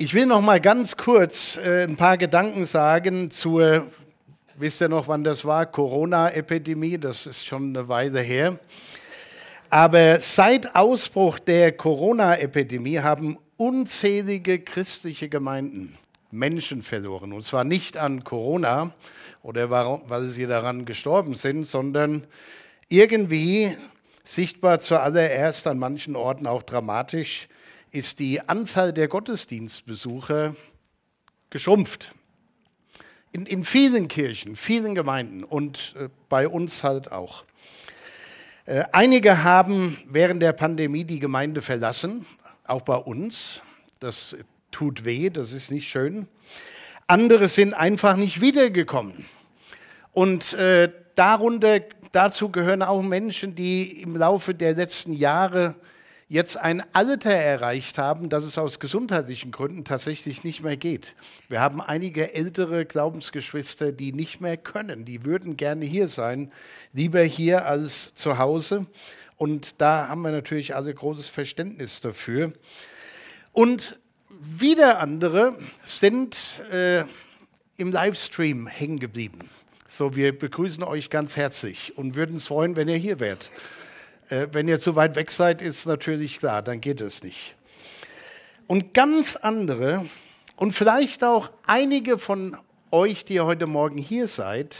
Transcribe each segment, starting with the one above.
Ich will noch mal ganz kurz äh, ein paar Gedanken sagen zur, wisst ihr noch, wann das war? Corona-Epidemie, das ist schon eine Weile her. Aber seit Ausbruch der Corona-Epidemie haben unzählige christliche Gemeinden Menschen verloren. Und zwar nicht an Corona oder weil sie daran gestorben sind, sondern irgendwie sichtbar zuallererst an manchen Orten auch dramatisch ist die Anzahl der Gottesdienstbesucher geschrumpft. In, in vielen Kirchen, vielen Gemeinden und äh, bei uns halt auch. Äh, einige haben während der Pandemie die Gemeinde verlassen, auch bei uns. Das tut weh, das ist nicht schön. Andere sind einfach nicht wiedergekommen. Und äh, darunter, dazu gehören auch Menschen, die im Laufe der letzten Jahre jetzt ein Alter erreicht haben, dass es aus gesundheitlichen Gründen tatsächlich nicht mehr geht. Wir haben einige ältere Glaubensgeschwister, die nicht mehr können. Die würden gerne hier sein, lieber hier als zu Hause. Und da haben wir natürlich alle großes Verständnis dafür. Und wieder andere sind äh, im Livestream hängen geblieben. So, wir begrüßen euch ganz herzlich und würden uns freuen, wenn ihr hier wärt. Äh, wenn ihr zu weit weg seid, ist natürlich klar, dann geht es nicht. Und ganz andere und vielleicht auch einige von euch, die ihr heute Morgen hier seid,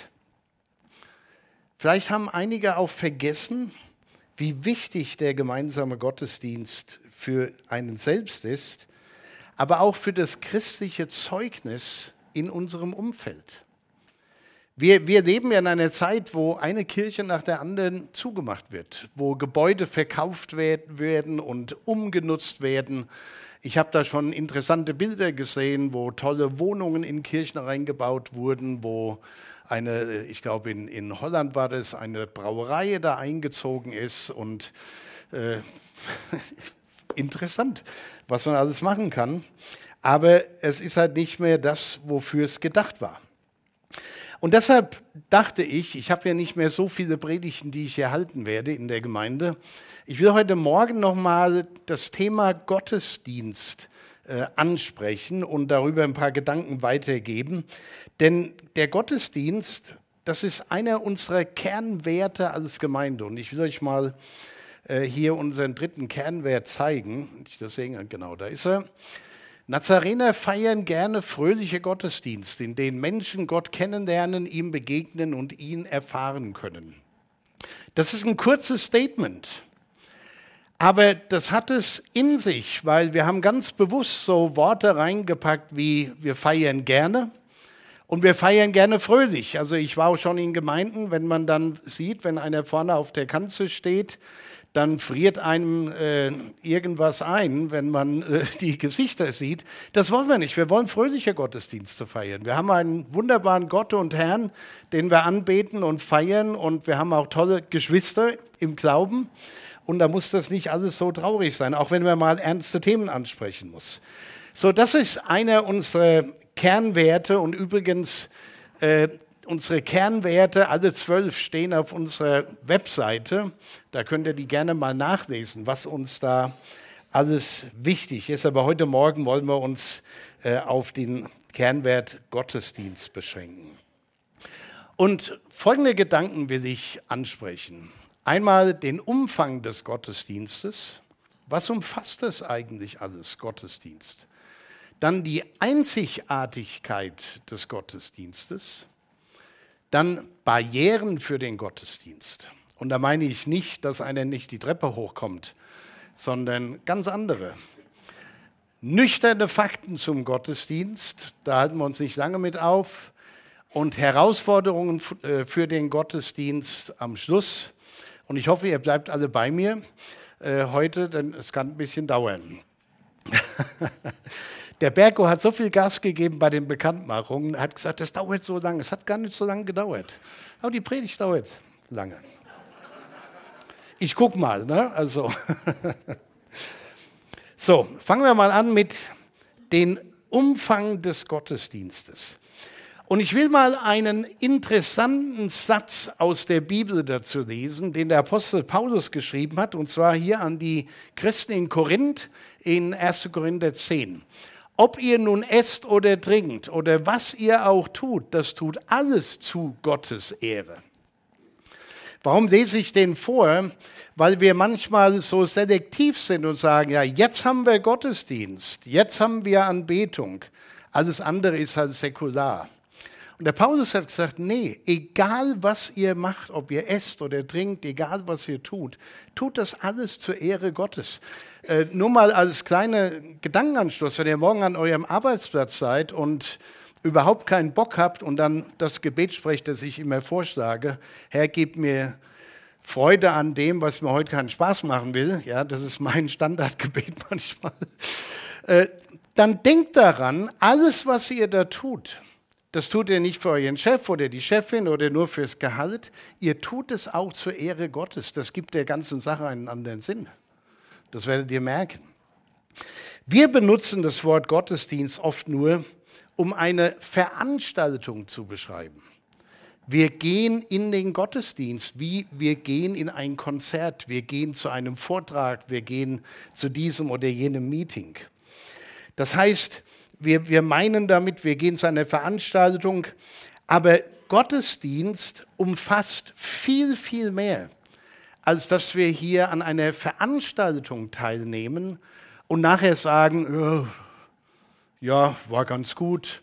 vielleicht haben einige auch vergessen, wie wichtig der gemeinsame Gottesdienst für einen selbst ist, aber auch für das christliche Zeugnis in unserem Umfeld. Wir, wir leben ja in einer Zeit, wo eine Kirche nach der anderen zugemacht wird, wo Gebäude verkauft werden und umgenutzt werden. Ich habe da schon interessante Bilder gesehen, wo tolle Wohnungen in Kirchen reingebaut wurden, wo eine, ich glaube in, in Holland war das, eine Brauerei da eingezogen ist und äh, interessant, was man alles machen kann. Aber es ist halt nicht mehr das, wofür es gedacht war. Und deshalb dachte ich, ich habe ja nicht mehr so viele Predigten, die ich hier halten werde in der Gemeinde. Ich will heute Morgen nochmal das Thema Gottesdienst äh, ansprechen und darüber ein paar Gedanken weitergeben. Denn der Gottesdienst, das ist einer unserer Kernwerte als Gemeinde. Und ich will euch mal äh, hier unseren dritten Kernwert zeigen. Ich das sehen, genau, da ist er. Nazarener feiern gerne fröhliche Gottesdienste, in denen Menschen Gott kennenlernen, ihm begegnen und ihn erfahren können. Das ist ein kurzes Statement. Aber das hat es in sich, weil wir haben ganz bewusst so Worte reingepackt wie wir feiern gerne und wir feiern gerne fröhlich. Also ich war auch schon in Gemeinden, wenn man dann sieht, wenn einer vorne auf der Kanzel steht, dann friert einem äh, irgendwas ein, wenn man äh, die Gesichter sieht. Das wollen wir nicht. Wir wollen fröhliche Gottesdienste feiern. Wir haben einen wunderbaren Gott und Herrn, den wir anbeten und feiern. Und wir haben auch tolle Geschwister im Glauben. Und da muss das nicht alles so traurig sein, auch wenn man mal ernste Themen ansprechen muss. So, das ist einer unserer Kernwerte. Und übrigens, äh, unsere Kernwerte, alle zwölf stehen auf unserer Webseite. Da könnt ihr die gerne mal nachlesen, was uns da alles wichtig ist. Aber heute Morgen wollen wir uns äh, auf den Kernwert Gottesdienst beschränken. Und folgende Gedanken will ich ansprechen. Einmal den Umfang des Gottesdienstes. Was umfasst das eigentlich alles, Gottesdienst? Dann die Einzigartigkeit des Gottesdienstes. Dann Barrieren für den Gottesdienst. Und da meine ich nicht, dass einer nicht die Treppe hochkommt, sondern ganz andere. Nüchterne Fakten zum Gottesdienst, da halten wir uns nicht lange mit auf. Und Herausforderungen äh, für den Gottesdienst am Schluss. Und ich hoffe, ihr bleibt alle bei mir äh, heute, denn es kann ein bisschen dauern. Der Berko hat so viel Gas gegeben bei den Bekanntmachungen, hat gesagt, das dauert so lange. Es hat gar nicht so lange gedauert. Aber die Predigt dauert lange. Ich guck mal, ne? Also. so, fangen wir mal an mit dem Umfang des Gottesdienstes. Und ich will mal einen interessanten Satz aus der Bibel dazu lesen, den der Apostel Paulus geschrieben hat, und zwar hier an die Christen in Korinth in 1. Korinther 10. ob ihr nun esst oder trinkt oder was ihr auch tut, das tut alles zu Gottes Ehre. Warum lese ich den vor? Weil wir manchmal so selektiv sind und sagen, ja, jetzt haben wir Gottesdienst, jetzt haben wir Anbetung, alles andere ist halt säkular. Und der Paulus hat gesagt, nee, egal was ihr macht, ob ihr esst oder trinkt, egal was ihr tut, tut das alles zur Ehre Gottes. Äh, nur mal als kleiner Gedankenanschluss, wenn ihr morgen an eurem Arbeitsplatz seid und überhaupt keinen Bock habt und dann das Gebet sprecht, das ich immer vorschlage, Herr, gib mir Freude an dem, was mir heute keinen Spaß machen will, ja, das ist mein Standardgebet manchmal, äh, dann denkt daran, alles, was ihr da tut, das tut ihr nicht für euren Chef oder die Chefin oder nur fürs Gehalt. Ihr tut es auch zur Ehre Gottes. Das gibt der ganzen Sache einen anderen Sinn. Das werdet ihr merken. Wir benutzen das Wort Gottesdienst oft nur, um eine Veranstaltung zu beschreiben. Wir gehen in den Gottesdienst, wie wir gehen in ein Konzert, wir gehen zu einem Vortrag, wir gehen zu diesem oder jenem Meeting. Das heißt, wir, wir meinen damit, wir gehen zu einer Veranstaltung, aber Gottesdienst umfasst viel, viel mehr, als dass wir hier an einer Veranstaltung teilnehmen und nachher sagen, ja, war ganz gut,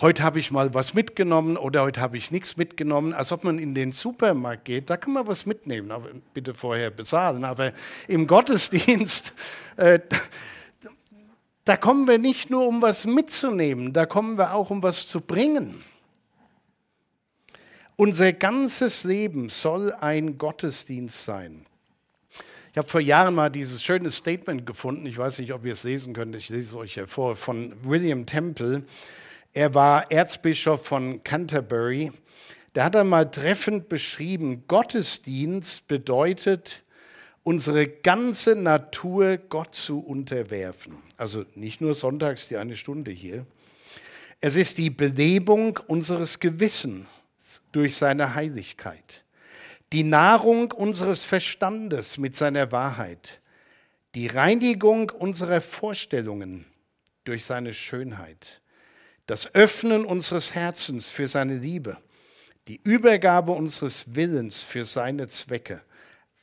heute habe ich mal was mitgenommen oder heute habe ich nichts mitgenommen, als ob man in den Supermarkt geht, da kann man was mitnehmen, aber bitte vorher bezahlen. Aber im Gottesdienst, äh, da kommen wir nicht nur, um was mitzunehmen, da kommen wir auch, um was zu bringen. Unser ganzes Leben soll ein Gottesdienst sein. Ich habe vor Jahren mal dieses schöne Statement gefunden, ich weiß nicht, ob ihr es lesen könnt, ich lese es euch hervor, von William Temple. Er war Erzbischof von Canterbury. Der hat einmal treffend beschrieben, Gottesdienst bedeutet, unsere ganze Natur Gott zu unterwerfen. Also nicht nur sonntags die eine Stunde hier. Es ist die Belebung unseres Gewissens durch seine Heiligkeit, die Nahrung unseres Verstandes mit seiner Wahrheit, die Reinigung unserer Vorstellungen durch seine Schönheit, das Öffnen unseres Herzens für seine Liebe, die Übergabe unseres Willens für seine Zwecke –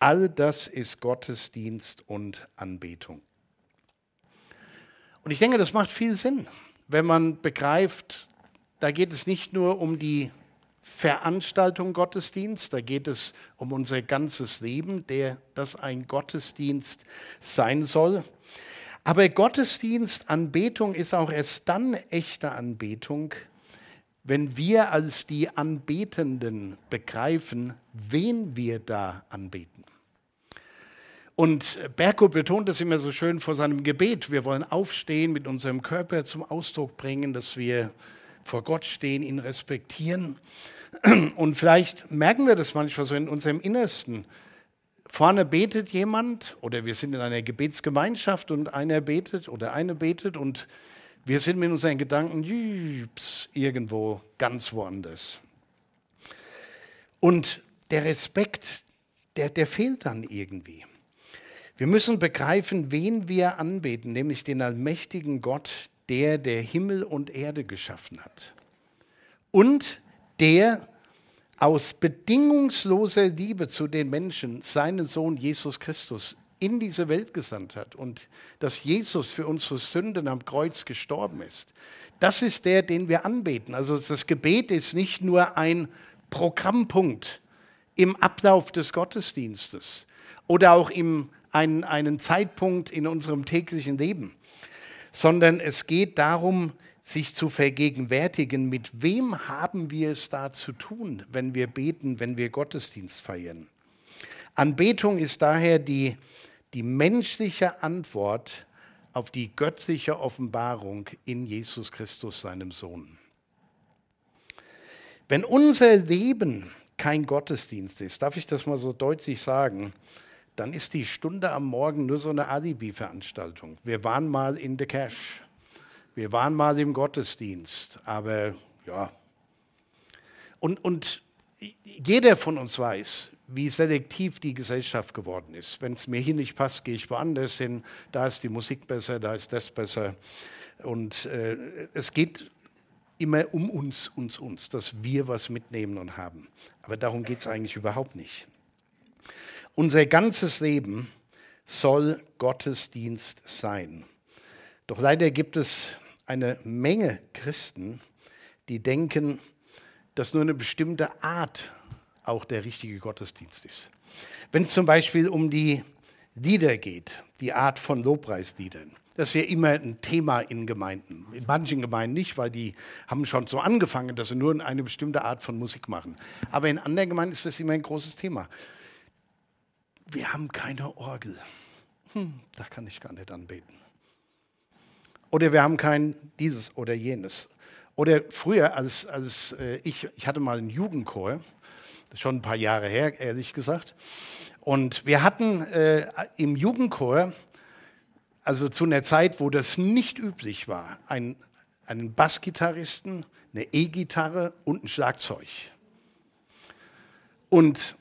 All das ist Gottesdienst und Anbetung. Und ich denke, das macht viel Sinn, wenn man begreift, da geht es nicht nur um die Veranstaltung Gottesdienst, da geht es um unser ganzes Leben, der das ein Gottesdienst sein soll. Aber Gottesdienst, Anbetung ist auch erst dann echte Anbetung, wenn wir als die Anbetenden begreifen, wen wir da anbeten. Und Berko betont das immer so schön vor seinem Gebet. Wir wollen aufstehen, mit unserem Körper zum Ausdruck bringen, dass wir vor Gott stehen, ihn respektieren. Und vielleicht merken wir das manchmal so in unserem Innersten. Vorne betet jemand oder wir sind in einer Gebetsgemeinschaft und einer betet oder eine betet und wir sind mit unseren Gedanken irgendwo ganz woanders. Und der Respekt, der, der fehlt dann irgendwie. Wir müssen begreifen, wen wir anbeten, nämlich den allmächtigen Gott, der der Himmel und Erde geschaffen hat. Und der aus bedingungsloser Liebe zu den Menschen seinen Sohn Jesus Christus in diese Welt gesandt hat und dass Jesus für unsere Sünden am Kreuz gestorben ist. Das ist der, den wir anbeten. Also das Gebet ist nicht nur ein Programmpunkt im Ablauf des Gottesdienstes oder auch im einen, einen Zeitpunkt in unserem täglichen Leben, sondern es geht darum, sich zu vergegenwärtigen, mit wem haben wir es da zu tun, wenn wir beten, wenn wir Gottesdienst feiern. Anbetung ist daher die, die menschliche Antwort auf die göttliche Offenbarung in Jesus Christus, seinem Sohn. Wenn unser Leben kein Gottesdienst ist, darf ich das mal so deutlich sagen, dann ist die Stunde am Morgen nur so eine Alibi-Veranstaltung. Wir waren mal in the Cash, wir waren mal im Gottesdienst, aber ja. Und, und jeder von uns weiß, wie selektiv die Gesellschaft geworden ist. Wenn es mir hier nicht passt, gehe ich woanders hin. Da ist die Musik besser, da ist das besser. Und äh, es geht immer um uns, uns, uns, dass wir was mitnehmen und haben. Aber darum geht es eigentlich überhaupt nicht. Unser ganzes Leben soll Gottesdienst sein. Doch leider gibt es eine Menge Christen, die denken, dass nur eine bestimmte Art auch der richtige Gottesdienst ist. Wenn es zum Beispiel um die Lieder geht, die Art von Lobpreisliedern, das ist ja immer ein Thema in Gemeinden. In manchen Gemeinden nicht, weil die haben schon so angefangen, dass sie nur eine bestimmte Art von Musik machen. Aber in anderen Gemeinden ist das immer ein großes Thema. Wir haben keine Orgel. Hm, da kann ich gar nicht anbeten. Oder wir haben kein dieses oder jenes. Oder früher, als, als äh, ich, ich hatte mal einen Jugendchor, das ist schon ein paar Jahre her, ehrlich gesagt. Und wir hatten äh, im Jugendchor also zu einer Zeit, wo das nicht üblich war, ein, einen Bassgitarristen, eine E-Gitarre und ein Schlagzeug. Und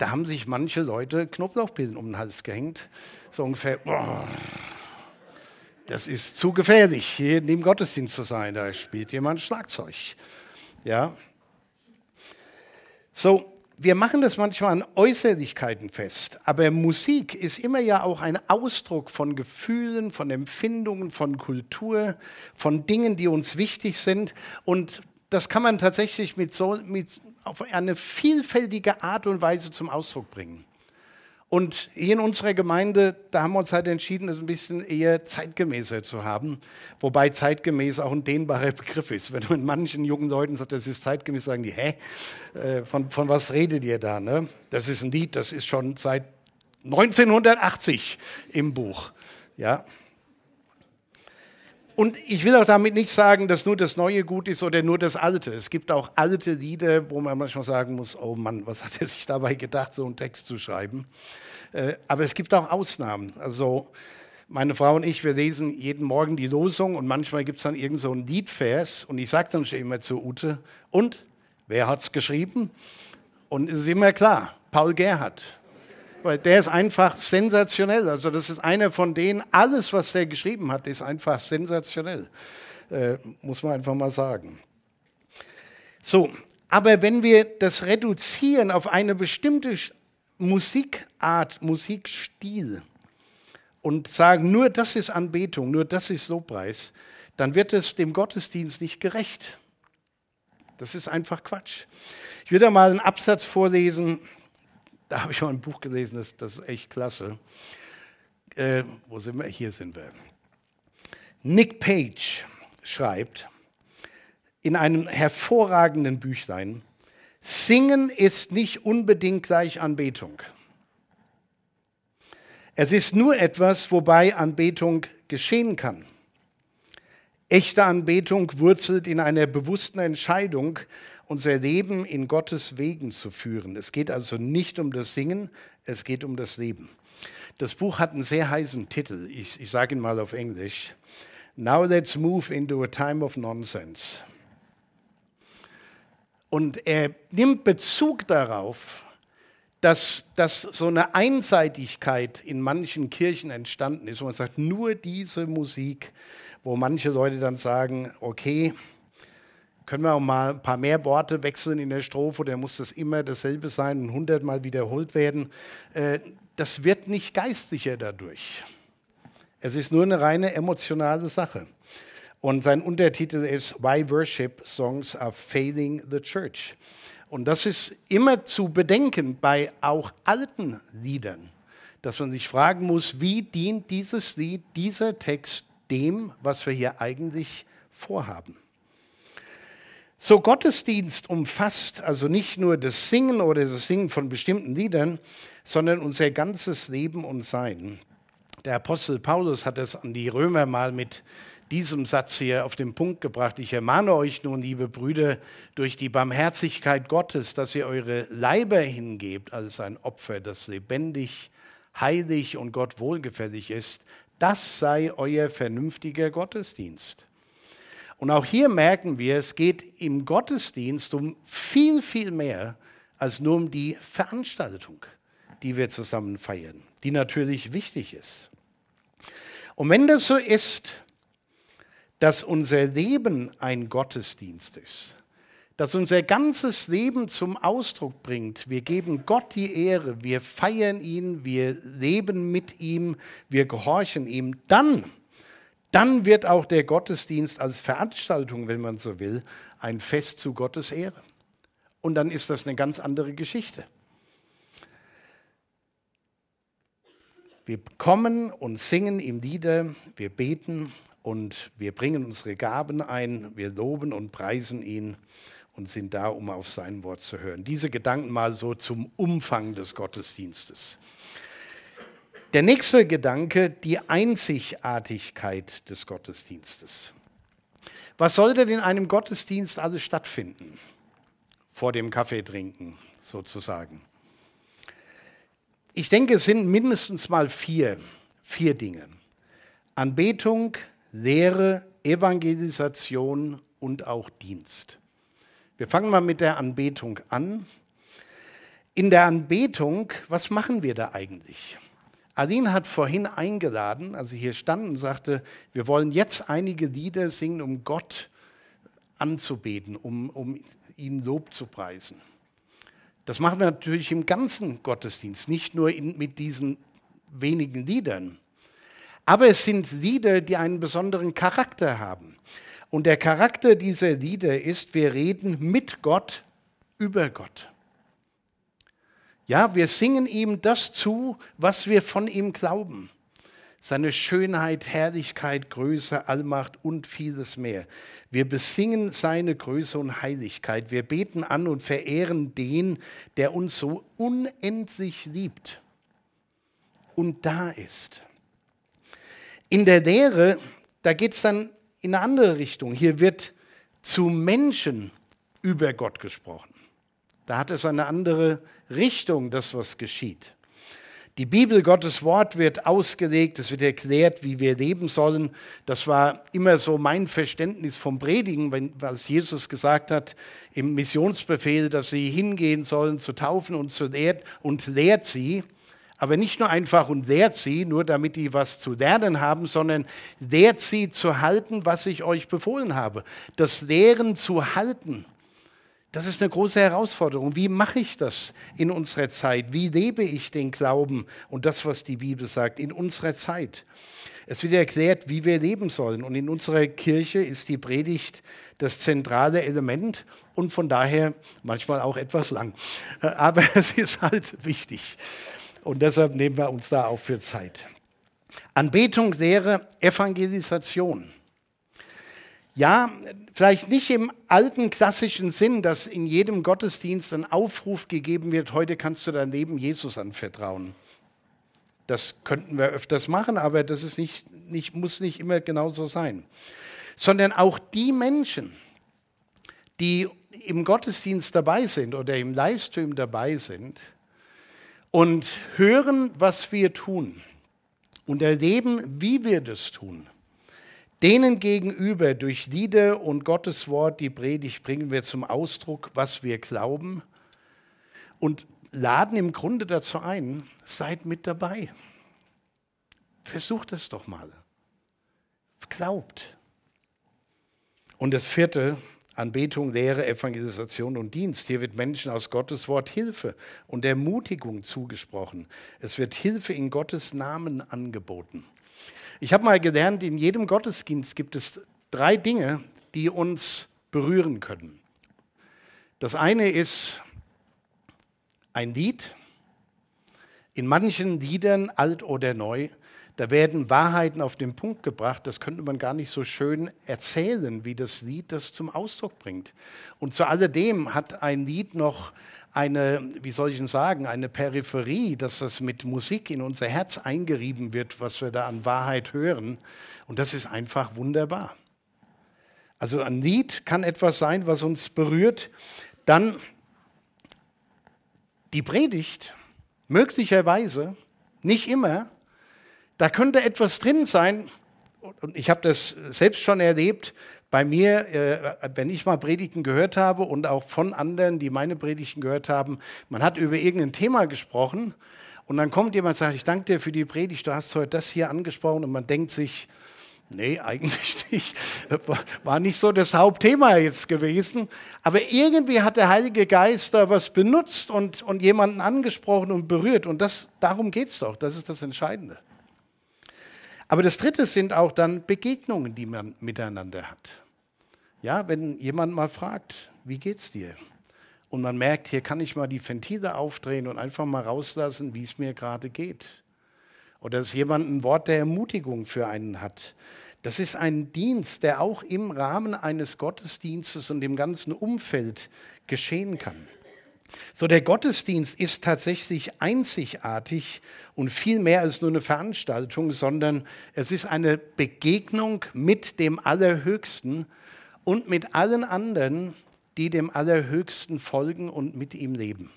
da haben sich manche Leute Knoblauchpillen um den Hals gehängt, so ungefähr, boah, das ist zu gefährlich, hier in dem Gottesdienst zu sein, da spielt jemand Schlagzeug. Ja. So, wir machen das manchmal an Äußerlichkeiten fest, aber Musik ist immer ja auch ein Ausdruck von Gefühlen, von Empfindungen, von Kultur, von Dingen, die uns wichtig sind. Und das kann man tatsächlich mit so, mit, auf eine vielfältige Art und Weise zum Ausdruck bringen. Und hier in unserer Gemeinde, da haben wir uns halt entschieden, es ein bisschen eher zeitgemäßer zu haben. Wobei zeitgemäß auch ein dehnbarer Begriff ist. Wenn man manchen jungen Leuten sagt, das ist zeitgemäß, sagen die, hä, äh, von, von was redet ihr da? Ne? Das ist ein Lied, das ist schon seit 1980 im Buch. Ja, und ich will auch damit nicht sagen, dass nur das Neue gut ist oder nur das Alte. Es gibt auch alte Lieder, wo man manchmal sagen muss, oh Mann, was hat er sich dabei gedacht, so einen Text zu schreiben. Äh, aber es gibt auch Ausnahmen. Also meine Frau und ich, wir lesen jeden Morgen die Losung und manchmal gibt es dann irgend so einen Liedvers und ich sage dann schon immer zu Ute, und wer hat es geschrieben? Und es ist immer klar, Paul Gerhardt. Weil der ist einfach sensationell. Also das ist einer von denen, alles, was der geschrieben hat, ist einfach sensationell. Äh, muss man einfach mal sagen. So, aber wenn wir das reduzieren auf eine bestimmte Musikart, Musikstil und sagen, nur das ist Anbetung, nur das ist Lobpreis, dann wird es dem Gottesdienst nicht gerecht. Das ist einfach Quatsch. Ich will da mal einen Absatz vorlesen da habe ich mal ein Buch gelesen, das, das ist echt klasse. Äh, wo sind wir? Hier sind wir. Nick Page schreibt in einem hervorragenden Büchlein, Singen ist nicht unbedingt gleich Anbetung. Es ist nur etwas, wobei Anbetung geschehen kann. Echte Anbetung wurzelt in einer bewussten Entscheidung, unser Leben in Gottes Wegen zu führen. Es geht also nicht um das Singen, es geht um das Leben. Das Buch hat einen sehr heißen Titel. Ich, ich sage ihn mal auf Englisch. Now let's move into a time of nonsense. Und er nimmt Bezug darauf, dass, dass so eine Einseitigkeit in manchen Kirchen entstanden ist. Und man sagt, nur diese Musik, wo manche Leute dann sagen, okay, können wir auch mal ein paar mehr Worte wechseln in der Strophe oder muss das immer dasselbe sein und hundertmal wiederholt werden? Äh, das wird nicht geistlicher dadurch. Es ist nur eine reine emotionale Sache. Und sein Untertitel ist Why Worship Songs Are Failing the Church. Und das ist immer zu bedenken bei auch alten Liedern, dass man sich fragen muss, wie dient dieses Lied, dieser Text dem, was wir hier eigentlich vorhaben. So Gottesdienst umfasst also nicht nur das Singen oder das Singen von bestimmten Liedern, sondern unser ganzes Leben und Sein. Der Apostel Paulus hat es an die Römer mal mit diesem Satz hier auf den Punkt gebracht. Ich ermahne euch nun, liebe Brüder, durch die Barmherzigkeit Gottes, dass ihr eure Leiber hingebt als ein Opfer, das lebendig, heilig und Gott wohlgefällig ist. Das sei euer vernünftiger Gottesdienst. Und auch hier merken wir, es geht im Gottesdienst um viel, viel mehr als nur um die Veranstaltung, die wir zusammen feiern, die natürlich wichtig ist. Und wenn das so ist, dass unser Leben ein Gottesdienst ist, dass unser ganzes Leben zum Ausdruck bringt. Wir geben Gott die Ehre, wir feiern ihn, wir leben mit ihm, wir gehorchen ihm. Dann, dann wird auch der Gottesdienst als Veranstaltung, wenn man so will, ein Fest zu Gottes Ehre. Und dann ist das eine ganz andere Geschichte. Wir kommen und singen ihm Lieder, wir beten und wir bringen unsere Gaben ein, wir loben und preisen ihn und sind da, um auf sein Wort zu hören. Diese Gedanken mal so zum Umfang des Gottesdienstes. Der nächste Gedanke, die Einzigartigkeit des Gottesdienstes. Was sollte denn in einem Gottesdienst alles stattfinden? Vor dem Kaffee trinken, sozusagen. Ich denke, es sind mindestens mal vier, vier Dinge. Anbetung, Lehre, Evangelisation und auch Dienst. Wir fangen mal mit der Anbetung an. In der Anbetung, was machen wir da eigentlich? Aline hat vorhin eingeladen, als sie hier stand und sagte, wir wollen jetzt einige Lieder singen, um Gott anzubeten, um, um ihn Lob zu preisen. Das machen wir natürlich im ganzen Gottesdienst, nicht nur in, mit diesen wenigen Liedern. Aber es sind Lieder, die einen besonderen Charakter haben. Und der Charakter dieser Lieder ist, wir reden mit Gott über Gott. Ja, wir singen ihm das zu, was wir von ihm glauben. Seine Schönheit, Herrlichkeit, Größe, Allmacht und vieles mehr. Wir besingen seine Größe und Heiligkeit. Wir beten an und verehren den, der uns so unendlich liebt und da ist. In der Lehre, da geht es dann in eine andere Richtung. Hier wird zu Menschen über Gott gesprochen. Da hat es eine andere Richtung, das was geschieht. Die Bibel, Gottes Wort, wird ausgelegt, es wird erklärt, wie wir leben sollen. Das war immer so mein Verständnis vom Predigen, wenn, was Jesus gesagt hat im Missionsbefehl, dass sie hingehen sollen zu taufen und, zu lehrt, und lehrt sie aber nicht nur einfach und lehrt sie, nur damit die was zu lernen haben, sondern lehrt sie zu halten, was ich euch befohlen habe. Das Lehren zu halten, das ist eine große Herausforderung. Wie mache ich das in unserer Zeit? Wie lebe ich den Glauben und das, was die Bibel sagt, in unserer Zeit? Es wird erklärt, wie wir leben sollen. Und in unserer Kirche ist die Predigt das zentrale Element und von daher manchmal auch etwas lang. Aber es ist halt wichtig. Und deshalb nehmen wir uns da auch für Zeit. Anbetung wäre Evangelisation. Ja, vielleicht nicht im alten klassischen Sinn, dass in jedem Gottesdienst ein Aufruf gegeben wird, heute kannst du dein Leben Jesus anvertrauen. Das könnten wir öfters machen, aber das ist nicht, nicht, muss nicht immer genauso sein. Sondern auch die Menschen, die im Gottesdienst dabei sind oder im Livestream dabei sind, und hören, was wir tun und erleben, wie wir das tun. Denen gegenüber durch Lieder und Gottes Wort, die Predigt, bringen wir zum Ausdruck, was wir glauben und laden im Grunde dazu ein, seid mit dabei. Versucht es doch mal. Glaubt. Und das vierte, Anbetung, Lehre, Evangelisation und Dienst. Hier wird Menschen aus Gottes Wort Hilfe und Ermutigung zugesprochen. Es wird Hilfe in Gottes Namen angeboten. Ich habe mal gelernt, in jedem Gottesdienst gibt es drei Dinge, die uns berühren können. Das eine ist ein Lied. In manchen Liedern, alt oder neu, da werden Wahrheiten auf den Punkt gebracht, das könnte man gar nicht so schön erzählen, wie das Lied das zum Ausdruck bringt. Und zu alledem hat ein Lied noch eine, wie soll ich denn sagen, eine Peripherie, dass das mit Musik in unser Herz eingerieben wird, was wir da an Wahrheit hören. Und das ist einfach wunderbar. Also ein Lied kann etwas sein, was uns berührt. Dann die Predigt, möglicherweise, nicht immer, da könnte etwas drin sein, und ich habe das selbst schon erlebt, bei mir, äh, wenn ich mal Predigten gehört habe und auch von anderen, die meine Predigten gehört haben, man hat über irgendein Thema gesprochen und dann kommt jemand und sagt, ich danke dir für die Predigt, du hast heute das hier angesprochen und man denkt sich, Nee, eigentlich nicht. War nicht so das Hauptthema jetzt gewesen. Aber irgendwie hat der Heilige Geist da was benutzt und, und jemanden angesprochen und berührt. Und das, darum geht es doch. Das ist das Entscheidende. Aber das Dritte sind auch dann Begegnungen, die man miteinander hat. Ja, wenn jemand mal fragt, wie geht's dir? Und man merkt, hier kann ich mal die Ventile aufdrehen und einfach mal rauslassen, wie es mir gerade geht. Oder dass jemand ein Wort der Ermutigung für einen hat. Das ist ein Dienst, der auch im Rahmen eines Gottesdienstes und dem ganzen Umfeld geschehen kann. So, der Gottesdienst ist tatsächlich einzigartig und viel mehr als nur eine Veranstaltung, sondern es ist eine Begegnung mit dem Allerhöchsten und mit allen anderen, die dem Allerhöchsten folgen und mit ihm leben.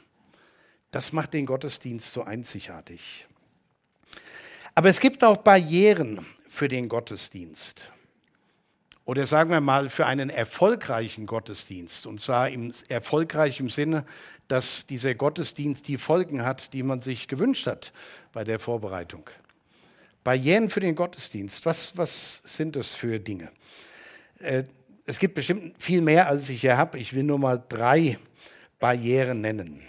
Das macht den Gottesdienst so einzigartig. Aber es gibt auch Barrieren für den Gottesdienst. Oder sagen wir mal für einen erfolgreichen Gottesdienst. Und zwar im erfolgreichen Sinne, dass dieser Gottesdienst die Folgen hat, die man sich gewünscht hat bei der Vorbereitung. Barrieren für den Gottesdienst, was, was sind das für Dinge? Äh, es gibt bestimmt viel mehr, als ich hier habe. Ich will nur mal drei Barrieren nennen.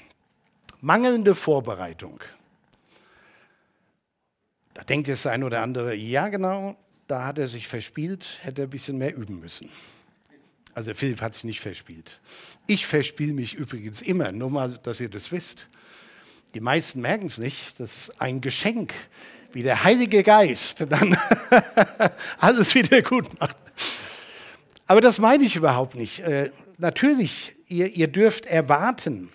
Mangelnde Vorbereitung. Da denkt jetzt ein oder andere, ja genau, da hat er sich verspielt, hätte er ein bisschen mehr üben müssen. Also Philipp hat sich nicht verspielt. Ich verspiele mich übrigens immer, nur mal, dass ihr das wisst. Die meisten merken es nicht. Das ist ein Geschenk, wie der Heilige Geist dann alles wieder gut macht. Aber das meine ich überhaupt nicht. Äh, natürlich, ihr, ihr dürft erwarten,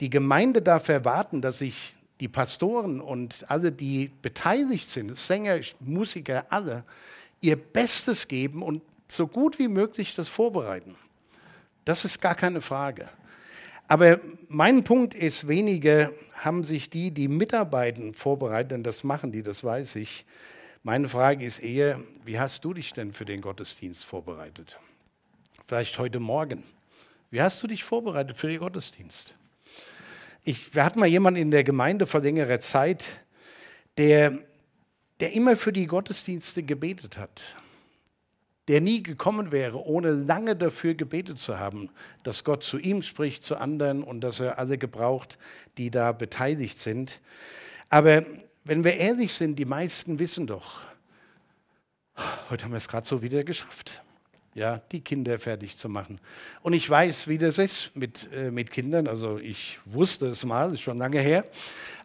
die Gemeinde darf erwarten, dass ich die Pastoren und alle, die beteiligt sind, Sänger, Musiker, alle, ihr Bestes geben und so gut wie möglich das vorbereiten. Das ist gar keine Frage. Aber mein Punkt ist weniger, haben sich die, die mitarbeiten, vorbereitet, denn das machen die, das weiß ich. Meine Frage ist eher, wie hast du dich denn für den Gottesdienst vorbereitet? Vielleicht heute Morgen. Wie hast du dich vorbereitet für den Gottesdienst? Ich, wir hatten mal jemanden in der Gemeinde vor längerer Zeit, der, der immer für die Gottesdienste gebetet hat. Der nie gekommen wäre, ohne lange dafür gebetet zu haben, dass Gott zu ihm spricht, zu anderen und dass er alle gebraucht, die da beteiligt sind. Aber wenn wir ehrlich sind, die meisten wissen doch, heute haben wir es gerade so wieder geschafft ja, die Kinder fertig zu machen. Und ich weiß, wie das ist mit, äh, mit Kindern. Also ich wusste es mal, ist schon lange her.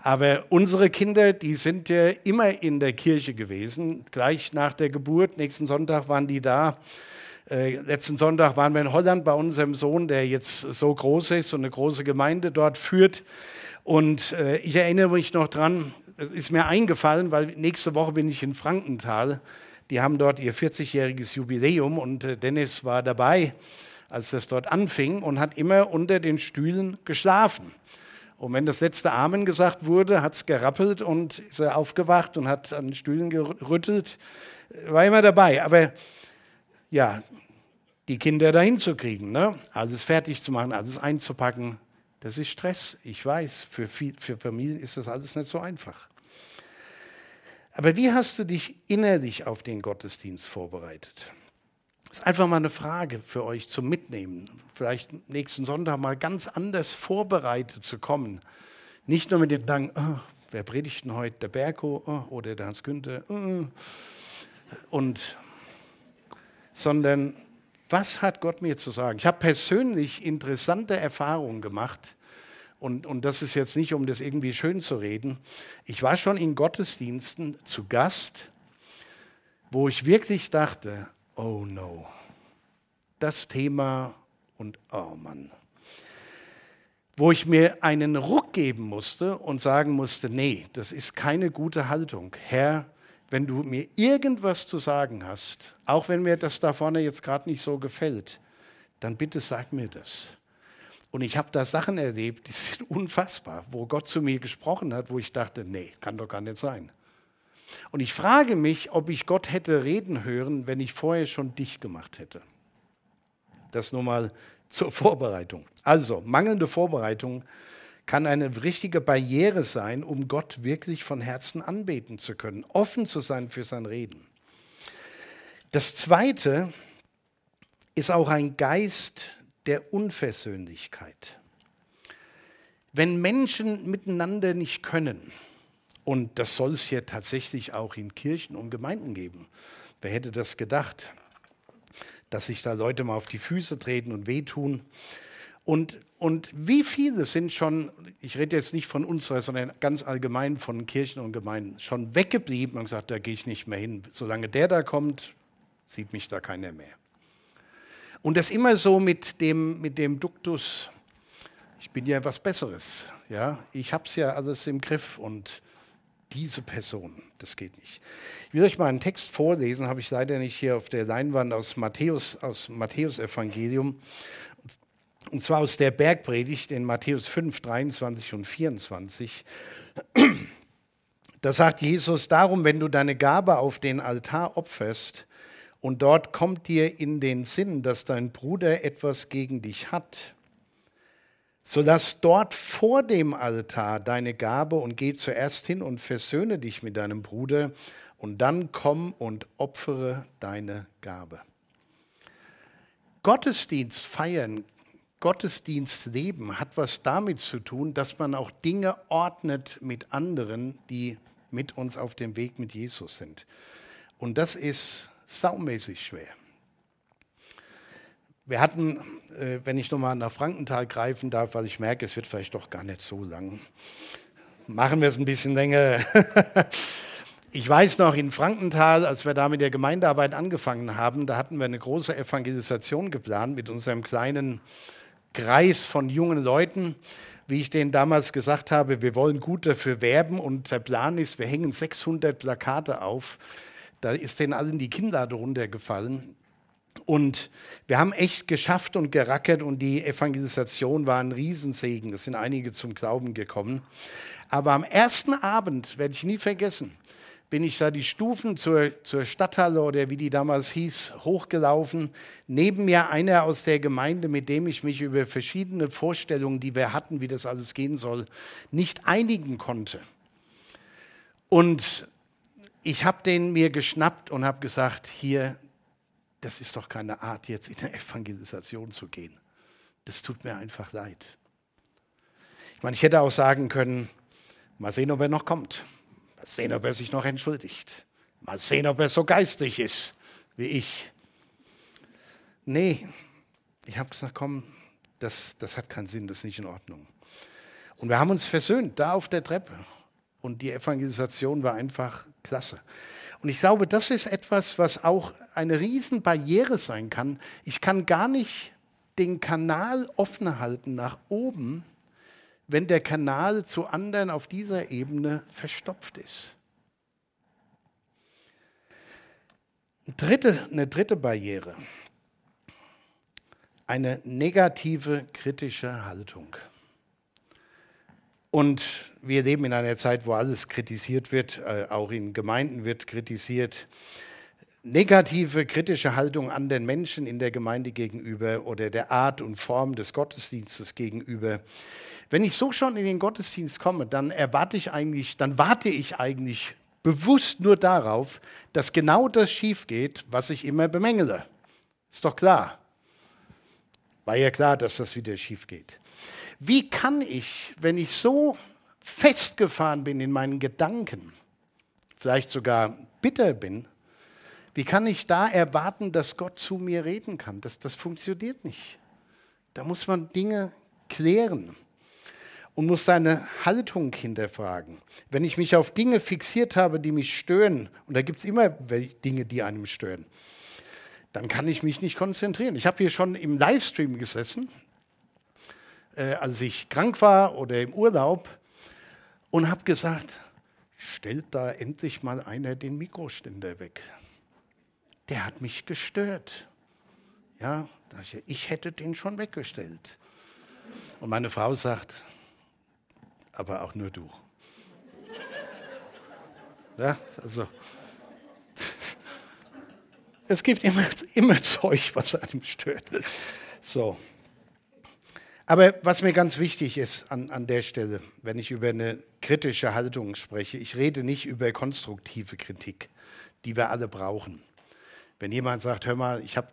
Aber unsere Kinder, die sind ja immer in der Kirche gewesen. Gleich nach der Geburt, nächsten Sonntag waren die da. Äh, letzten Sonntag waren wir in Holland bei unserem Sohn, der jetzt so groß ist und eine große Gemeinde dort führt. Und äh, ich erinnere mich noch dran, es ist mir eingefallen, weil nächste Woche bin ich in Frankenthal die haben dort ihr 40-jähriges Jubiläum und äh, Dennis war dabei, als das dort anfing und hat immer unter den Stühlen geschlafen. Und wenn das letzte Amen gesagt wurde, hat es gerappelt und ist er aufgewacht und hat an den Stühlen gerüttelt. War immer dabei. Aber ja, die Kinder dahin zu kriegen, ne? alles fertig zu machen, alles einzupacken, das ist Stress. Ich weiß, für, viel, für Familien ist das alles nicht so einfach. Aber wie hast du dich innerlich auf den Gottesdienst vorbereitet? Das ist einfach mal eine Frage für euch zum Mitnehmen. Vielleicht nächsten Sonntag mal ganz anders vorbereitet zu kommen. Nicht nur mit dem Gedanken, oh, wer predigt denn heute? Der Berko oh, oder der Hans Günther? Oh. Und, sondern was hat Gott mir zu sagen? Ich habe persönlich interessante Erfahrungen gemacht und, und das ist jetzt nicht, um das irgendwie schön zu reden. Ich war schon in Gottesdiensten zu Gast, wo ich wirklich dachte, oh no, das Thema und oh Mann. Wo ich mir einen Ruck geben musste und sagen musste, nee, das ist keine gute Haltung. Herr, wenn du mir irgendwas zu sagen hast, auch wenn mir das da vorne jetzt gerade nicht so gefällt, dann bitte sag mir das. Und ich habe da Sachen erlebt, die sind unfassbar, wo Gott zu mir gesprochen hat, wo ich dachte, nee, kann doch gar nicht sein. Und ich frage mich, ob ich Gott hätte reden hören, wenn ich vorher schon dich gemacht hätte. Das nur mal zur Vorbereitung. Also, mangelnde Vorbereitung kann eine richtige Barriere sein, um Gott wirklich von Herzen anbeten zu können, offen zu sein für sein Reden. Das Zweite ist auch ein Geist der Unversöhnlichkeit. Wenn Menschen miteinander nicht können, und das soll es ja tatsächlich auch in Kirchen und Gemeinden geben, wer hätte das gedacht, dass sich da Leute mal auf die Füße treten und wehtun. Und, und wie viele sind schon, ich rede jetzt nicht von unserer, sondern ganz allgemein von Kirchen und Gemeinden, schon weggeblieben und gesagt, da gehe ich nicht mehr hin. Solange der da kommt, sieht mich da keiner mehr. Und das immer so mit dem, mit dem Duktus, ich bin ja was Besseres. Ja? Ich habe es ja alles im Griff und diese Person, das geht nicht. Ich will euch mal einen Text vorlesen, habe ich leider nicht hier auf der Leinwand aus Matthäus, aus Matthäus Evangelium. Und zwar aus der Bergpredigt in Matthäus 5, 23 und 24. Da sagt Jesus, darum, wenn du deine Gabe auf den Altar opferst und dort kommt dir in den Sinn, dass dein Bruder etwas gegen dich hat, so lass dort vor dem Altar deine Gabe und geh zuerst hin und versöhne dich mit deinem Bruder und dann komm und opfere deine Gabe. Gottesdienst feiern, Gottesdienst leben hat was damit zu tun, dass man auch Dinge ordnet mit anderen, die mit uns auf dem Weg mit Jesus sind. Und das ist saumäßig schwer. Wir hatten, äh, wenn ich nochmal nach Frankenthal greifen darf, weil ich merke, es wird vielleicht doch gar nicht so lang. Machen wir es ein bisschen länger. Ich weiß noch, in Frankenthal, als wir da mit der Gemeindearbeit angefangen haben, da hatten wir eine große Evangelisation geplant mit unserem kleinen Kreis von jungen Leuten. Wie ich denen damals gesagt habe, wir wollen gut dafür werben und der Plan ist, wir hängen 600 Plakate auf. Da ist denen allen die Kinnlade runtergefallen. Und wir haben echt geschafft und gerackert und die Evangelisation war ein Riesensegen. Es sind einige zum Glauben gekommen. Aber am ersten Abend, werde ich nie vergessen, bin ich da die Stufen zur, zur Stadthalle oder wie die damals hieß, hochgelaufen. Neben mir einer aus der Gemeinde, mit dem ich mich über verschiedene Vorstellungen, die wir hatten, wie das alles gehen soll, nicht einigen konnte. Und ich habe den mir geschnappt und habe gesagt, hier, das ist doch keine Art, jetzt in eine Evangelisation zu gehen. Das tut mir einfach leid. Ich meine, ich hätte auch sagen können, mal sehen, ob er noch kommt. Mal sehen, ob er sich noch entschuldigt. Mal sehen, ob er so geistig ist wie ich. Nee, ich habe gesagt, komm, das, das hat keinen Sinn, das ist nicht in Ordnung. Und wir haben uns versöhnt, da auf der Treppe. Und die Evangelisation war einfach klasse. Und ich glaube, das ist etwas, was auch eine Riesenbarriere sein kann. Ich kann gar nicht den Kanal offen halten nach oben, wenn der Kanal zu anderen auf dieser Ebene verstopft ist. Dritte, eine dritte Barriere, eine negative kritische Haltung. Und wir leben in einer Zeit, wo alles kritisiert wird, äh, auch in Gemeinden wird kritisiert. Negative, kritische Haltung an den Menschen in der Gemeinde gegenüber oder der Art und Form des Gottesdienstes gegenüber. Wenn ich so schon in den Gottesdienst komme, dann erwarte ich eigentlich, dann warte ich eigentlich bewusst nur darauf, dass genau das schief geht, was ich immer bemängele. Ist doch klar. War ja klar, dass das wieder schief geht. Wie kann ich, wenn ich so festgefahren bin in meinen Gedanken, vielleicht sogar bitter bin, wie kann ich da erwarten, dass Gott zu mir reden kann? Das, das funktioniert nicht. Da muss man Dinge klären und muss seine Haltung hinterfragen. Wenn ich mich auf Dinge fixiert habe, die mich stören, und da gibt es immer Dinge, die einem stören, dann kann ich mich nicht konzentrieren. Ich habe hier schon im Livestream gesessen äh, als ich krank war oder im Urlaub und habe gesagt, stellt da endlich mal einer den Mikroständer weg. Der hat mich gestört. Ja, ich hätte den schon weggestellt. Und meine Frau sagt, aber auch nur du. Ja, also, es gibt immer, immer Zeug, was einem stört. So. Aber was mir ganz wichtig ist an, an der Stelle, wenn ich über eine kritische Haltung spreche, ich rede nicht über konstruktive Kritik, die wir alle brauchen. Wenn jemand sagt, hör mal, ich habe,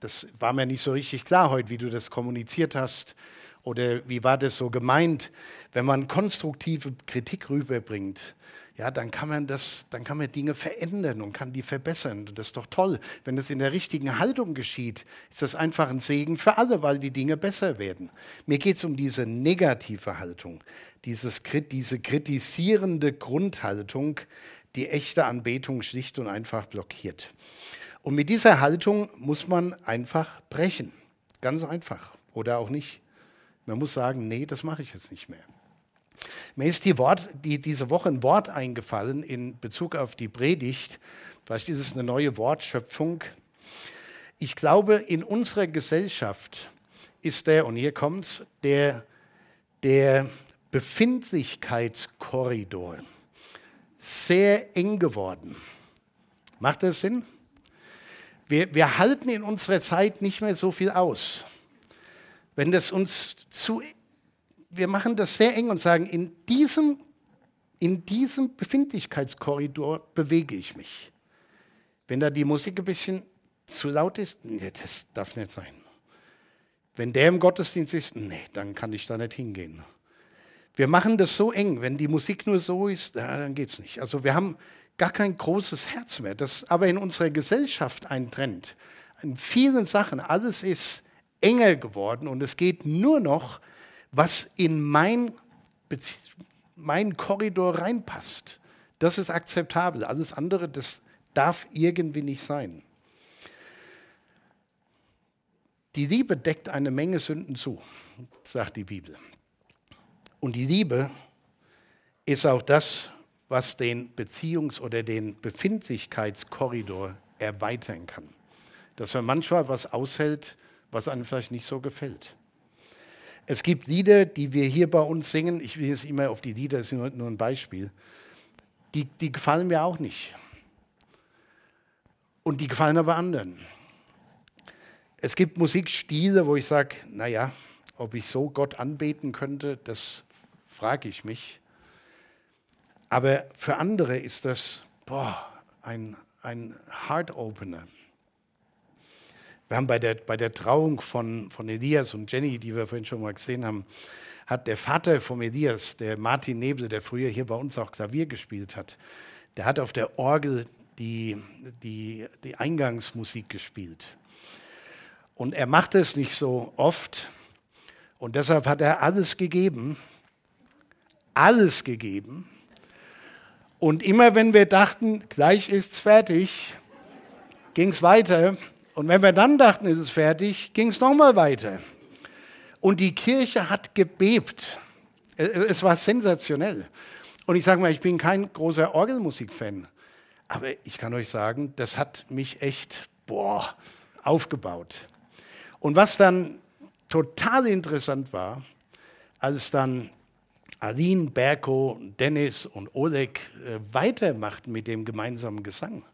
das war mir nicht so richtig klar heute, wie du das kommuniziert hast, oder wie war das so gemeint, wenn man konstruktive Kritik rüberbringt, ja, dann kann man das, dann kann man Dinge verändern und kann die verbessern. Das ist doch toll. Wenn das in der richtigen Haltung geschieht, ist das einfach ein Segen für alle, weil die Dinge besser werden. Mir geht es um diese negative Haltung, dieses, diese kritisierende Grundhaltung, die echte Anbetung schlicht und einfach blockiert. Und mit dieser Haltung muss man einfach brechen. Ganz einfach. Oder auch nicht. Man muss sagen, nee, das mache ich jetzt nicht mehr. Mir ist die Wort, die, diese Woche ein Wort eingefallen in Bezug auf die Predigt. Vielleicht ist es eine neue Wortschöpfung. Ich glaube, in unserer Gesellschaft ist der, und hier kommt es, der, der Befindlichkeitskorridor sehr eng geworden. Macht das Sinn? Wir, wir halten in unserer Zeit nicht mehr so viel aus. Wenn das uns zu wir machen das sehr eng und sagen, in diesem, in diesem Befindlichkeitskorridor bewege ich mich. Wenn da die Musik ein bisschen zu laut ist, nee, das darf nicht sein. Wenn der im Gottesdienst ist, nee, dann kann ich da nicht hingehen. Wir machen das so eng, wenn die Musik nur so ist, dann geht es nicht. Also wir haben gar kein großes Herz mehr. Das ist aber in unserer Gesellschaft ein Trend. In vielen Sachen, alles ist enger geworden und es geht nur noch was in mein, mein Korridor reinpasst. Das ist akzeptabel. Alles andere, das darf irgendwie nicht sein. Die Liebe deckt eine Menge Sünden zu, sagt die Bibel. Und die Liebe ist auch das, was den Beziehungs- oder den Befindlichkeitskorridor erweitern kann. Dass man manchmal was aushält, was einem vielleicht nicht so gefällt. Es gibt Lieder, die wir hier bei uns singen. Ich will jetzt immer auf die Lieder, das ist nur ein Beispiel. Die, die gefallen mir auch nicht. Und die gefallen aber anderen. Es gibt Musikstile, wo ich sage, naja, ob ich so Gott anbeten könnte, das frage ich mich. Aber für andere ist das boah, ein, ein Heart-Opener. Wir haben bei der, bei der Trauung von, von Elias und Jenny, die wir vorhin schon mal gesehen haben, hat der Vater von Elias, der Martin Nebel, der früher hier bei uns auch Klavier gespielt hat, der hat auf der Orgel die, die, die Eingangsmusik gespielt. Und er macht es nicht so oft. Und deshalb hat er alles gegeben, alles gegeben. Und immer wenn wir dachten, gleich ist es fertig, ging es weiter. Und wenn wir dann dachten, ist es fertig, ging es nochmal weiter. Und die Kirche hat gebebt. Es war sensationell. Und ich sage mal, ich bin kein großer Orgelmusik-Fan. Aber ich kann euch sagen, das hat mich echt boah, aufgebaut. Und was dann total interessant war, als dann Aline, Berko, Dennis und Oleg äh, weitermachten mit dem gemeinsamen Gesang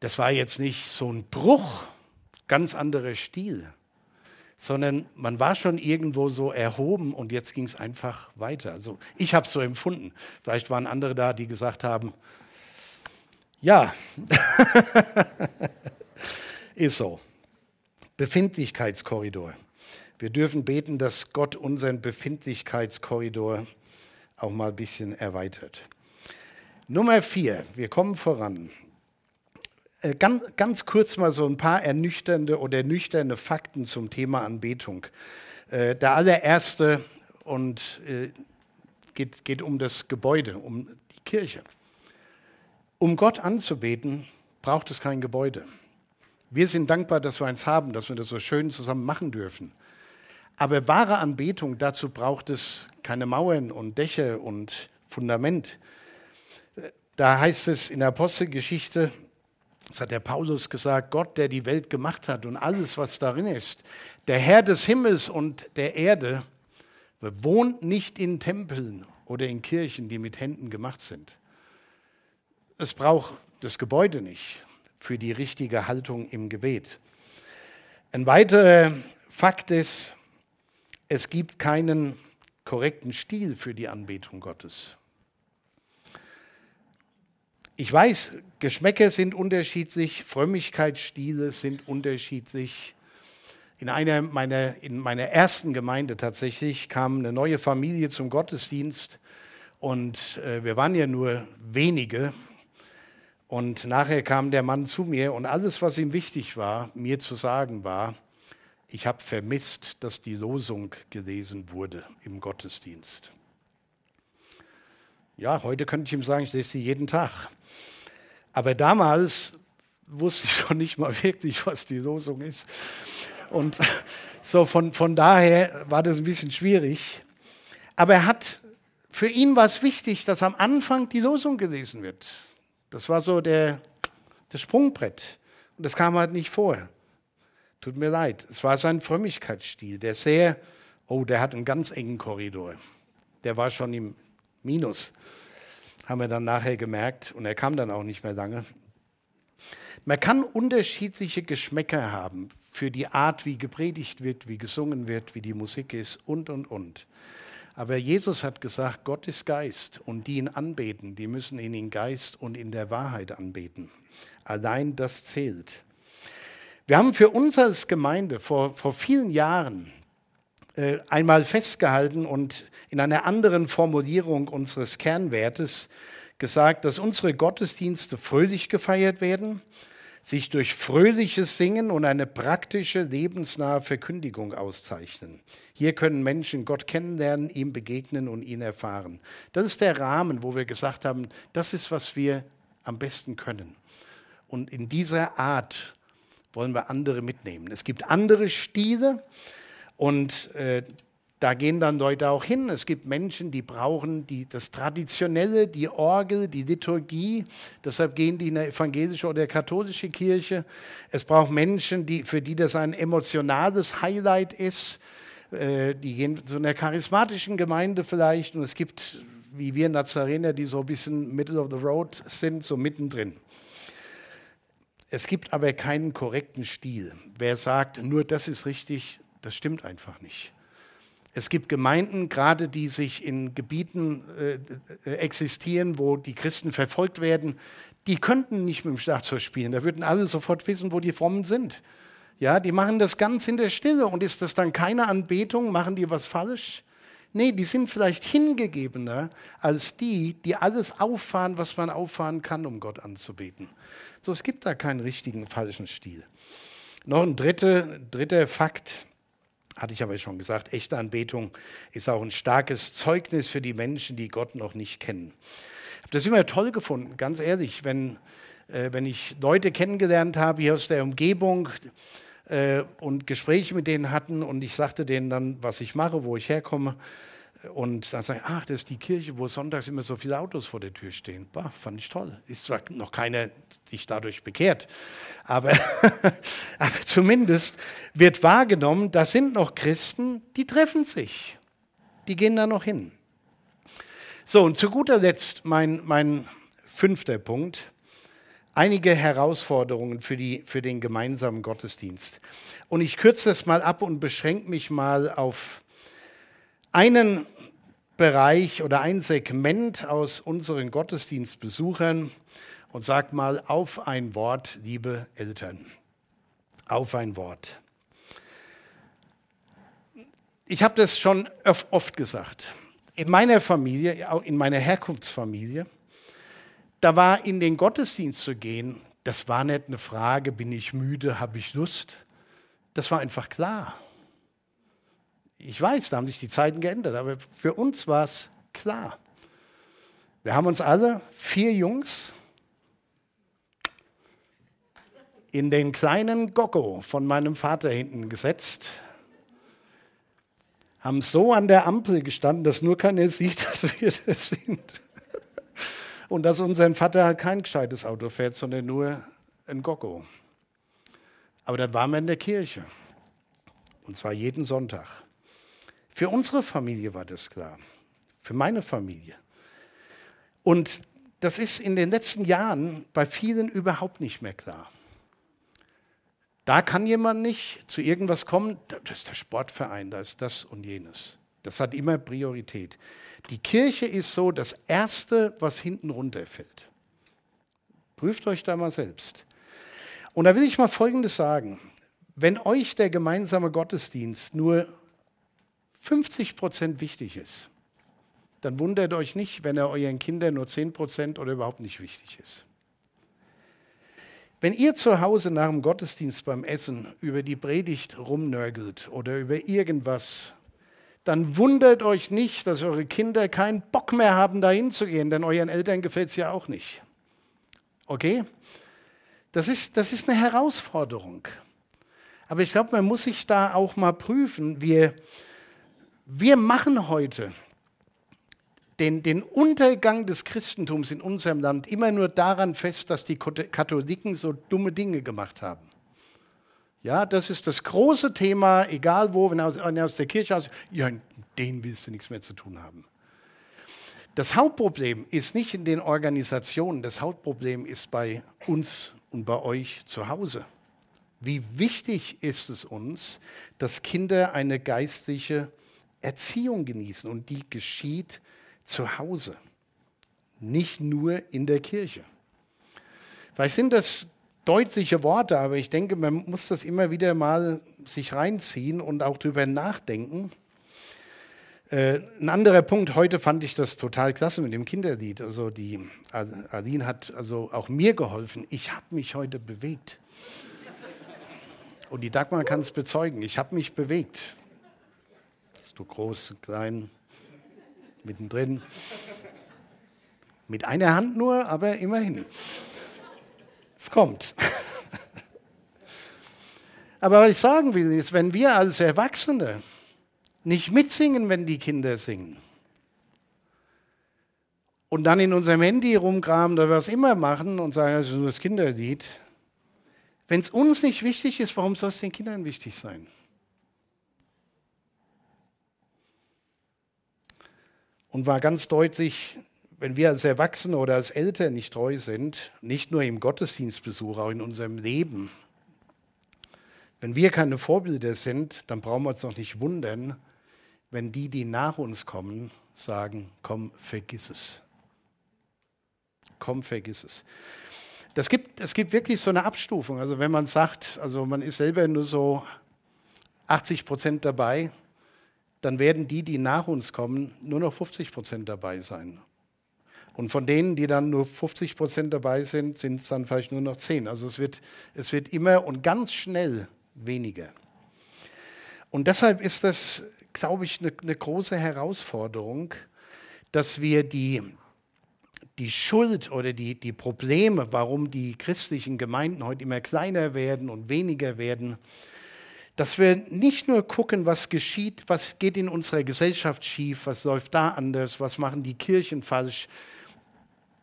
das war jetzt nicht so ein Bruch, ganz anderer Stil, sondern man war schon irgendwo so erhoben und jetzt ging es einfach weiter. Also ich habe es so empfunden. Vielleicht waren andere da, die gesagt haben, ja, ist so. Befindlichkeitskorridor. Wir dürfen beten, dass Gott unseren Befindlichkeitskorridor auch mal ein bisschen erweitert. Nummer vier, wir kommen voran. Äh, ganz, ganz kurz mal so ein paar ernüchternde oder nüchterne Fakten zum Thema Anbetung. Äh, der allererste und äh, geht, geht um das Gebäude, um die Kirche. Um Gott anzubeten, braucht es kein Gebäude. Wir sind dankbar, dass wir eins haben, dass wir das so schön zusammen machen dürfen. Aber wahre Anbetung, dazu braucht es keine Mauern und Dächer und Fundament. Da heißt es in der Apostelgeschichte, das hat der Paulus gesagt, Gott, der die Welt gemacht hat und alles, was darin ist, der Herr des Himmels und der Erde, wohnt nicht in Tempeln oder in Kirchen, die mit Händen gemacht sind. Es braucht das Gebäude nicht für die richtige Haltung im Gebet. Ein weiterer Fakt ist, es gibt keinen korrekten Stil für die Anbetung Gottes. Ich weiß, Geschmäcker sind unterschiedlich, Frömmigkeitsstile sind unterschiedlich. In einer meiner, in meiner ersten Gemeinde tatsächlich kam eine neue Familie zum Gottesdienst und äh, wir waren ja nur wenige. Und nachher kam der Mann zu mir und alles, was ihm wichtig war, mir zu sagen war, ich habe vermisst, dass die Losung gelesen wurde im Gottesdienst. Ja, heute könnte ich ihm sagen, ich lese sie jeden Tag. Aber damals wusste ich schon nicht mal wirklich, was die Losung ist. Und so von, von daher war das ein bisschen schwierig. Aber er hat, für ihn war es wichtig, dass am Anfang die Losung gelesen wird. Das war so der, das Sprungbrett. Und das kam halt nicht vorher. Tut mir leid. Es war sein Frömmigkeitsstil, der sehr, oh, der hat einen ganz engen Korridor. Der war schon im Minus haben wir dann nachher gemerkt und er kam dann auch nicht mehr lange. Man kann unterschiedliche Geschmäcker haben für die Art, wie gepredigt wird, wie gesungen wird, wie die Musik ist und, und, und. Aber Jesus hat gesagt, Gott ist Geist und die ihn anbeten, die müssen ihn in Geist und in der Wahrheit anbeten. Allein das zählt. Wir haben für uns als Gemeinde vor, vor vielen Jahren einmal festgehalten und in einer anderen Formulierung unseres Kernwertes gesagt, dass unsere Gottesdienste fröhlich gefeiert werden, sich durch fröhliches Singen und eine praktische, lebensnahe Verkündigung auszeichnen. Hier können Menschen Gott kennenlernen, ihm begegnen und ihn erfahren. Das ist der Rahmen, wo wir gesagt haben, das ist, was wir am besten können. Und in dieser Art wollen wir andere mitnehmen. Es gibt andere Stile, und äh, da gehen dann Leute auch hin. Es gibt Menschen, die brauchen die, das Traditionelle, die Orgel, die Liturgie. Deshalb gehen die in eine evangelische oder katholische Kirche. Es braucht Menschen, die, für die das ein emotionales Highlight ist. Äh, die gehen zu einer charismatischen Gemeinde vielleicht. Und es gibt, wie wir Nazarener, die so ein bisschen middle of the road sind, so mittendrin. Es gibt aber keinen korrekten Stil. Wer sagt, nur das ist richtig, das stimmt einfach nicht. Es gibt Gemeinden, gerade die sich in Gebieten äh, äh, existieren, wo die Christen verfolgt werden, die könnten nicht mit dem Schlagzeug spielen. Da würden alle sofort wissen, wo die Frommen sind. Ja, die machen das ganz in der Stille. Und ist das dann keine Anbetung? Machen die was falsch? Nee, die sind vielleicht hingegebener als die, die alles auffahren, was man auffahren kann, um Gott anzubeten. So, es gibt da keinen richtigen falschen Stil. Noch ein dritter, dritter Fakt hatte ich aber schon gesagt, echte Anbetung ist auch ein starkes Zeugnis für die Menschen, die Gott noch nicht kennen. Ich habe das immer toll gefunden, ganz ehrlich, wenn, äh, wenn ich Leute kennengelernt habe hier aus der Umgebung äh, und Gespräche mit denen hatten und ich sagte denen dann, was ich mache, wo ich herkomme, und dann sage ich, ach, das ist die Kirche, wo sonntags immer so viele Autos vor der Tür stehen. Boah, fand ich toll. Ist zwar noch keiner sich dadurch bekehrt, aber, aber zumindest wird wahrgenommen, da sind noch Christen, die treffen sich. Die gehen da noch hin. So, und zu guter Letzt mein, mein fünfter Punkt. Einige Herausforderungen für, die, für den gemeinsamen Gottesdienst. Und ich kürze das mal ab und beschränke mich mal auf einen Bereich oder ein Segment aus unseren Gottesdienstbesuchern und sage mal auf ein Wort, liebe Eltern. Auf ein Wort. Ich habe das schon oft gesagt. In meiner Familie, auch in meiner Herkunftsfamilie, da war in den Gottesdienst zu gehen, das war nicht eine Frage, bin ich müde, habe ich Lust. Das war einfach klar. Ich weiß, da haben sich die Zeiten geändert, aber für uns war es klar. Wir haben uns alle, vier Jungs, in den kleinen Gocko von meinem Vater hinten gesetzt, haben so an der Ampel gestanden, dass nur keiner sieht, dass wir das sind. Und dass unser Vater halt kein gescheites Auto fährt, sondern nur ein Gocko. Aber dann waren wir in der Kirche. Und zwar jeden Sonntag. Für unsere Familie war das klar, für meine Familie. Und das ist in den letzten Jahren bei vielen überhaupt nicht mehr klar. Da kann jemand nicht zu irgendwas kommen, das ist der Sportverein, da ist das und jenes. Das hat immer Priorität. Die Kirche ist so das Erste, was hinten runterfällt. Prüft euch da mal selbst. Und da will ich mal Folgendes sagen. Wenn euch der gemeinsame Gottesdienst nur 50 Prozent wichtig ist, dann wundert euch nicht, wenn er euren Kindern nur 10 Prozent oder überhaupt nicht wichtig ist. Wenn ihr zu Hause nach dem Gottesdienst beim Essen über die Predigt rumnörgelt oder über irgendwas, dann wundert euch nicht, dass eure Kinder keinen Bock mehr haben, dahin zu gehen, denn euren Eltern gefällt es ja auch nicht. Okay? Das ist, das ist eine Herausforderung. Aber ich glaube, man muss sich da auch mal prüfen. Wir, wir machen heute den, den Untergang des Christentums in unserem Land immer nur daran fest, dass die Katholiken so dumme Dinge gemacht haben. Ja, das ist das große Thema, egal wo, wenn einer aus der Kirche aus, ja, den willst du nichts mehr zu tun haben. Das Hauptproblem ist nicht in den Organisationen, das Hauptproblem ist bei uns und bei euch zu Hause. Wie wichtig ist es uns, dass Kinder eine geistliche Erziehung genießen und die geschieht zu Hause, nicht nur in der Kirche. Vielleicht sind das deutliche Worte, aber ich denke, man muss das immer wieder mal sich reinziehen und auch darüber nachdenken. Äh, ein anderer Punkt, heute fand ich das total klasse mit dem Kinderlied. Also die Aline hat also auch mir geholfen. Ich habe mich heute bewegt. Und die Dagmar kann es bezeugen. Ich habe mich bewegt. Du groß, klein, mittendrin. Mit einer Hand nur, aber immerhin. Es kommt. Aber was ich sagen will, ist, wenn wir als Erwachsene nicht mitsingen, wenn die Kinder singen, und dann in unserem Handy rumgraben oder was immer machen und sagen, das ist nur das Kinderlied, wenn es uns nicht wichtig ist, warum soll es den Kindern wichtig sein? Und war ganz deutlich, wenn wir als Erwachsene oder als Eltern nicht treu sind, nicht nur im Gottesdienstbesuch, auch in unserem Leben, wenn wir keine Vorbilder sind, dann brauchen wir uns noch nicht wundern, wenn die, die nach uns kommen, sagen, komm, vergiss es. Komm, vergiss es. Das gibt, es gibt wirklich so eine Abstufung. Also wenn man sagt, also man ist selber nur so 80 Prozent dabei, dann werden die, die nach uns kommen, nur noch 50 Prozent dabei sein. Und von denen, die dann nur 50 Prozent dabei sind, sind es dann vielleicht nur noch 10. Also es wird, es wird immer und ganz schnell weniger. Und deshalb ist das, glaube ich, eine, eine große Herausforderung, dass wir die, die Schuld oder die, die Probleme, warum die christlichen Gemeinden heute immer kleiner werden und weniger werden, dass wir nicht nur gucken, was geschieht, was geht in unserer Gesellschaft schief, was läuft da anders, was machen die Kirchen falsch.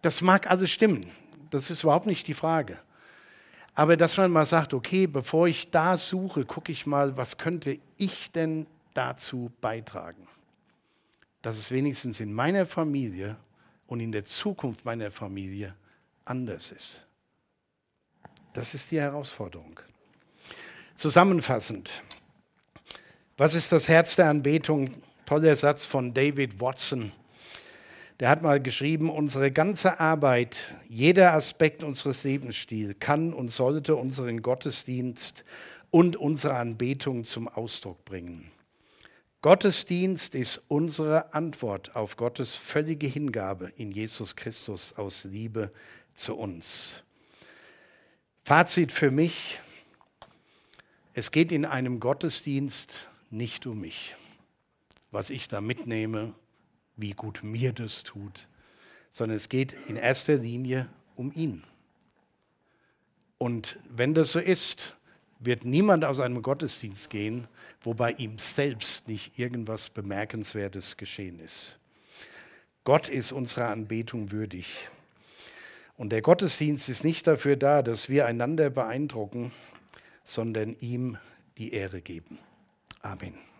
Das mag alles stimmen, das ist überhaupt nicht die Frage. Aber dass man mal sagt, okay, bevor ich da suche, gucke ich mal, was könnte ich denn dazu beitragen, dass es wenigstens in meiner Familie und in der Zukunft meiner Familie anders ist. Das ist die Herausforderung. Zusammenfassend, was ist das Herz der Anbetung? Toller Satz von David Watson. Der hat mal geschrieben, unsere ganze Arbeit, jeder Aspekt unseres Lebensstils kann und sollte unseren Gottesdienst und unsere Anbetung zum Ausdruck bringen. Gottesdienst ist unsere Antwort auf Gottes völlige Hingabe in Jesus Christus aus Liebe zu uns. Fazit für mich, es geht in einem Gottesdienst nicht um mich, was ich da mitnehme, wie gut mir das tut, sondern es geht in erster Linie um ihn. Und wenn das so ist, wird niemand aus einem Gottesdienst gehen, wo bei ihm selbst nicht irgendwas Bemerkenswertes geschehen ist. Gott ist unserer Anbetung würdig. Und der Gottesdienst ist nicht dafür da, dass wir einander beeindrucken, sondern ihm die Ehre geben. Amen.